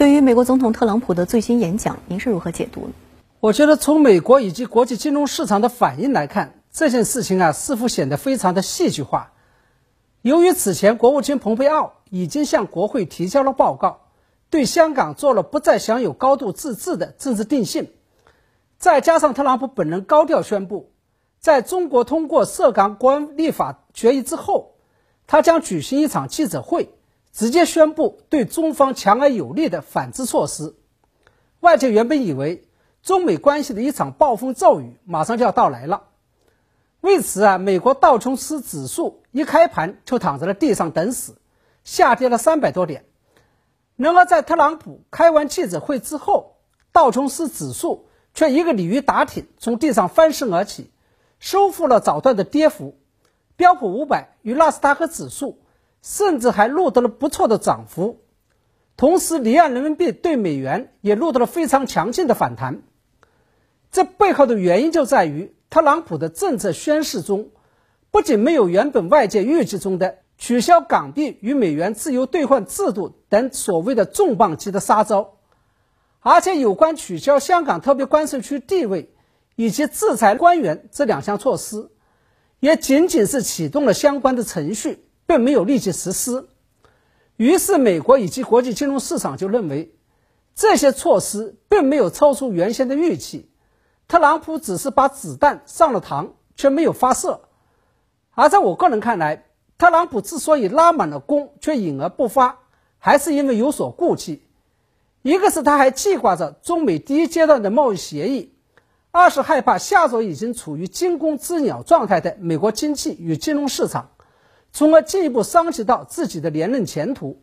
对于美国总统特朗普的最新演讲，您是如何解读呢？我觉得从美国以及国际金融市场的反应来看，这件事情啊似乎显得非常的戏剧化。由于此前国务卿蓬佩奥已经向国会提交了报告，对香港做了不再享有高度自治的政治定性，再加上特朗普本人高调宣布，在中国通过涉港国安立法决议之后，他将举行一场记者会，直接宣布对中方强而有力的反制措施。外界原本以为中美关系的一场暴风骤雨马上就要到来了。为此啊，美国道琼斯指数一开盘就躺在了地上等死，下跌了三百多点。然而，在特朗普开完记者会之后，道琼斯指数却一个鲤鱼打挺，从地上翻身而起，收复了早段的跌幅。标普五百与纳斯达克指数甚至还录得了不错的涨幅。同时，离岸人民币对美元也录得了非常强劲的反弹。这背后的原因就在于。特朗普的政策宣示中，不仅没有原本外界预计中的取消港币与美元自由兑换制度等所谓的重磅级的杀招，而且有关取消香港特别关税区地位以及制裁官员这两项措施，也仅仅是启动了相关的程序，并没有立即实施。于是，美国以及国际金融市场就认为，这些措施并没有超出原先的预期。特朗普只是把子弹上了膛，却没有发射。而在我个人看来，特朗普之所以拉满了弓却隐而不发，还是因为有所顾忌。一个是他还记挂着中美第一阶段的贸易协议，二是害怕下周已经处于惊弓之鸟状态的美国经济与金融市场，从而进一步伤及到自己的连任前途。